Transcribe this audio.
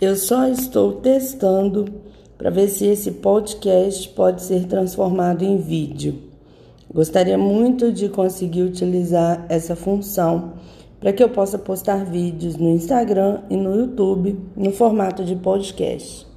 eu só estou testando para ver se esse podcast pode ser transformado em vídeo. Gostaria muito de conseguir utilizar essa função para que eu possa postar vídeos no Instagram e no YouTube no formato de podcast.